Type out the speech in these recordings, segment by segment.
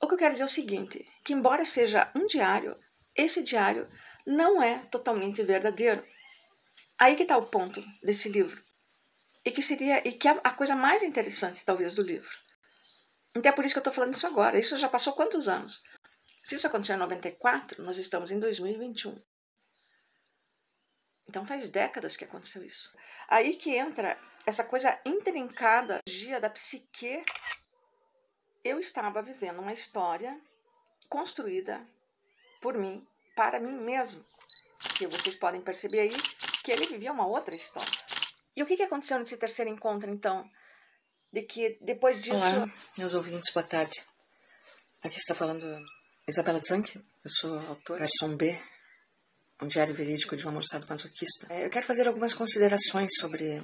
O que eu quero dizer é o seguinte, que embora seja um diário, esse diário não é totalmente verdadeiro. Aí que está o ponto desse livro. E que seria e que é a coisa mais interessante, talvez, do livro. Então é por isso que eu estou falando isso agora. Isso já passou quantos anos? Se isso aconteceu em 94, nós estamos em 2021. Então faz décadas que aconteceu isso. Aí que entra essa coisa intrincada da psique. Eu estava vivendo uma história construída por mim, para mim mesmo. Que vocês podem perceber aí que ele vivia uma outra história. E o que, que aconteceu nesse terceiro encontro, então? De que depois disso. Olá, meus ouvintes, boa tarde. Aqui está falando Isabela Zanck, eu sou autora, Garçom B, um diário verídico de um almoçado masoquista. É, eu quero fazer algumas considerações sobre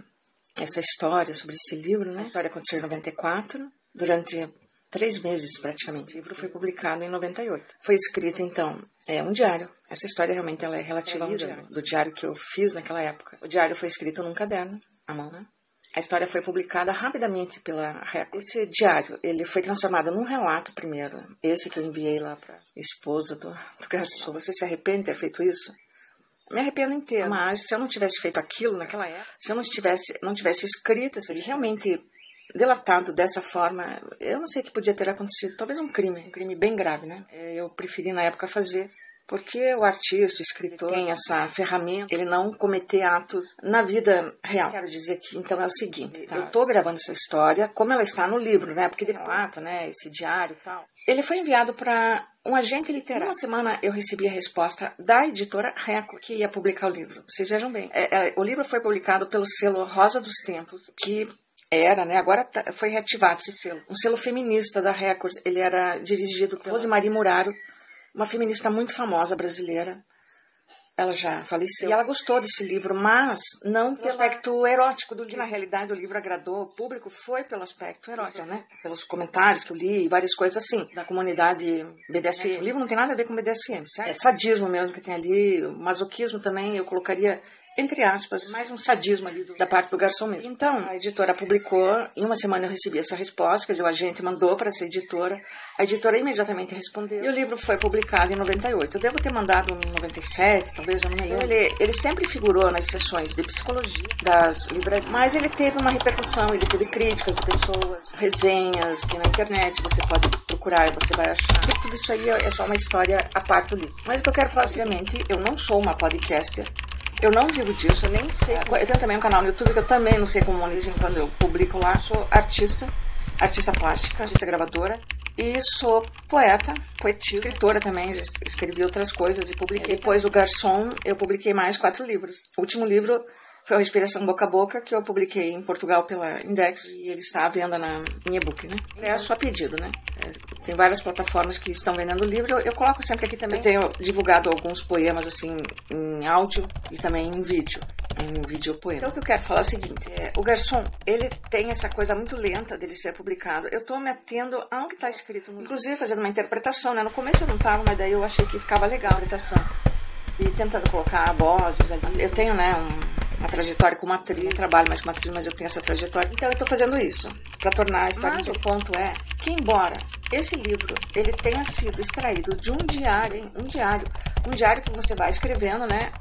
essa história, sobre esse livro. Né? A história aconteceu em 94, durante três meses praticamente. O livro foi publicado em 98. Foi escrito, então, é um diário. Essa história realmente ela é relativa ao diário, do diário que eu fiz naquela época. O diário foi escrito num caderno, à mão, né? A história foi publicada rapidamente pela Record. Esse diário, ele foi transformado num relato primeiro. Esse que eu enviei lá para esposa do, do garçom. Você se arrepende de ter feito isso? Me arrependo inteiro. Mas se eu não tivesse feito aquilo naquela época, se eu não tivesse, não tivesse escrito isso, realmente delatado dessa forma, eu não sei o que podia ter acontecido. Talvez um crime, um crime bem grave, né? Eu preferi na época fazer porque o artista, o escritor, tem essa ferramenta, ele não cometer atos na vida real. Quero dizer que, então, é o seguinte, tá? eu estou gravando essa história, como ela está no livro, né? Porque de fato, né, esse diário e tal. Ele foi enviado para um agente literário. Uma semana eu recebi a resposta da editora Record, que ia publicar o livro. Vocês vejam bem. É, é, o livro foi publicado pelo selo Rosa dos Tempos, que era, né? Agora tá, foi reativado esse selo. Um selo feminista da Record. Ele era dirigido por Rosemarie Muraro, uma feminista muito famosa brasileira. Ela já faleceu. E ela gostou desse livro, mas não pelo aspecto erótico do livro. Que, na realidade, o livro agradou o público foi pelo aspecto erótico, né? Pelos comentários que eu li e várias coisas assim, da comunidade BDSM. O livro não tem nada a ver com BDSM, certo? É sadismo mesmo que tem ali, masoquismo também, eu colocaria entre aspas, mais um sadismo ali da parte do garçom mesmo. Então, a editora publicou, em uma semana eu recebi essa resposta, quer dizer, o agente mandou para essa editora, a editora imediatamente respondeu, e o livro foi publicado em 98. Eu devo ter mandado em 97, talvez, eu não me lembro. Ele, ele sempre figurou nas sessões de psicologia das livrarias, mas ele teve uma repercussão, ele teve críticas de pessoas, resenhas, que na internet você pode procurar e você vai achar. E tudo isso aí é só uma história a parte do livro. Mas o que eu quero falar, obviamente, eu não sou uma podcaster, eu não vivo disso, eu nem sei. Eu tenho também um canal no YouTube que eu também não sei como monetizar quando eu publico lá. Sou artista, artista plástica, artista gravadora. E sou poeta, poetisa, escritora também, escrevi outras coisas e publiquei. Depois do Garçom, eu publiquei mais quatro livros. O último livro foi a Respiração Boca a Boca, que eu publiquei em Portugal pela Index e ele está à venda na, em e-book, né? É só pedido, né? É, tem várias plataformas que estão vendendo o livro. Eu, eu, coloco sempre aqui também. Eu tenho divulgado alguns poemas, assim, em áudio e também em vídeo. Em vídeo poema. Então, o que eu quero falar é o seguinte: é, o garçom, ele tem essa coisa muito lenta dele ser publicado. Eu estou me atendo ao que está escrito, no... inclusive fazendo uma interpretação, né? No começo eu não estava, mas daí eu achei que ficava legal a interpretação. E tentando colocar vozes ali. Eu tenho, né, um uma trajetória como atriz, eu trabalho mais como atriz, mas eu tenho essa trajetória. Então eu estou fazendo isso para tornar a história. Mas o ponto é que embora esse livro ele tenha sido extraído de um diário, um diário, um diário que você vai escrevendo, né?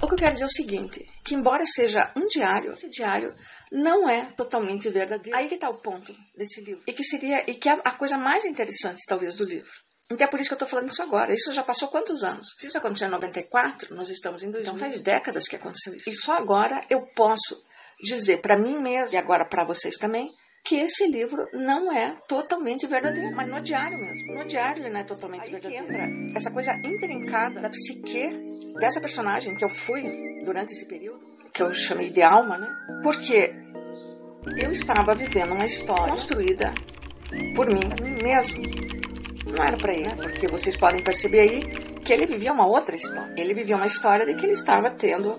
O que eu quero dizer é o seguinte, que embora seja um diário, esse diário não é totalmente verdadeiro. Aí que está o ponto desse livro. E que seria e que é a coisa mais interessante talvez do livro. Então é por isso que eu estou falando isso agora. Isso já passou quantos anos? Se isso aconteceu em 94, nós estamos em 2000. Então faz décadas que aconteceu isso. E só agora eu posso dizer para mim mesmo e agora para vocês também que esse livro não é totalmente verdadeiro, mas no diário mesmo. No diário ele não é totalmente Aí verdadeiro. Que entra essa coisa intrincada da psique dessa personagem que eu fui durante esse período, que eu chamei de alma, né? Porque eu estava vivendo uma história construída por mim, por mim mesmo não era para ele, porque vocês podem perceber aí que ele vivia uma outra história. Ele vivia uma história de que ele estava tendo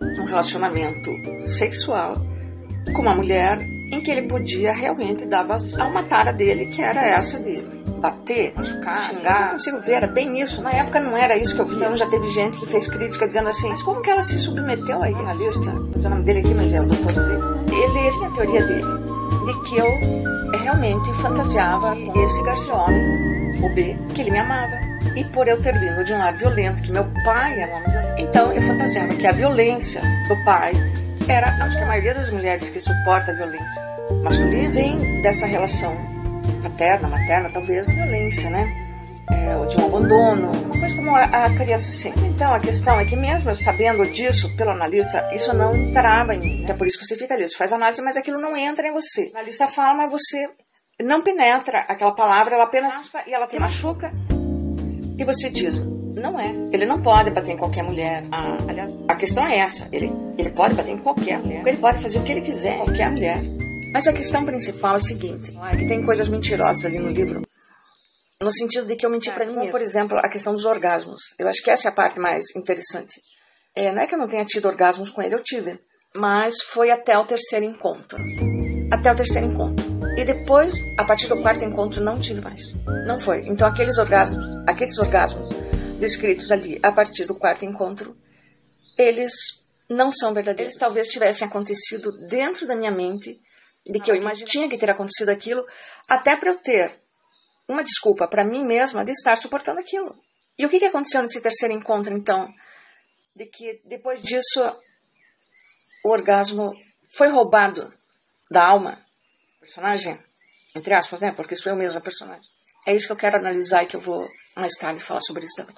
um relacionamento sexual com uma mulher em que ele podia realmente dar vazão a uma tara dele, que era essa de bater, machucar, xingar. Eu consigo ver, era bem isso. Na época não era isso que eu via. Então já teve gente que fez crítica dizendo assim, mas como que ela se submeteu aí na lista? Não o nome dele aqui, mas é o doutor Z. Ele tinha a teoria dele, de que eu realmente fantasiava com esse Garcione, o B, que ele me amava. E por eu ter vindo de um lar violento, que meu pai era violento, então eu fantasiava que a violência do pai era, acho que a maioria das mulheres que suporta a violência masculina vem dessa relação paterna, materna, talvez violência, né? É, ou de um abandono, uma coisa como a, a criança sente. Então a questão é que mesmo sabendo disso pelo analista, isso não entrava em mim. Né? É por isso que você fica ali, você faz análise, mas aquilo não entra em você. O analista fala, mas você não penetra aquela palavra, ela apenas e ela te machuca. E você diz, não é. Ele não pode bater em qualquer mulher. Ah, aliás, a questão é essa. Ele, ele pode bater em qualquer mulher. Ele pode fazer o que ele quiser, qualquer mulher. Mas a questão principal é o seguinte: é que tem coisas mentirosas ali no livro. No sentido de que eu menti para mim mesmo. Por exemplo, a questão dos orgasmos. Eu acho que essa é a parte mais interessante. É, não é que eu não tenha tido orgasmos com ele, eu tive. Mas foi até o terceiro encontro. Até o terceiro encontro. E depois, a partir do quarto encontro, não tive mais. Não foi. Então, aqueles orgasmos, aqueles orgasmos descritos ali a partir do quarto encontro, eles não são verdadeiros. Eles talvez tivessem acontecido dentro da minha mente, de que eu imaginei tinha que ter acontecido aquilo, até para eu ter uma desculpa para mim mesma de estar suportando aquilo. E o que, que aconteceu nesse terceiro encontro, então? De que depois disso o orgasmo foi roubado da alma personagem, entre aspas, né? Porque sou eu mesma a personagem. É isso que eu quero analisar e que eu vou mais tarde falar sobre isso também.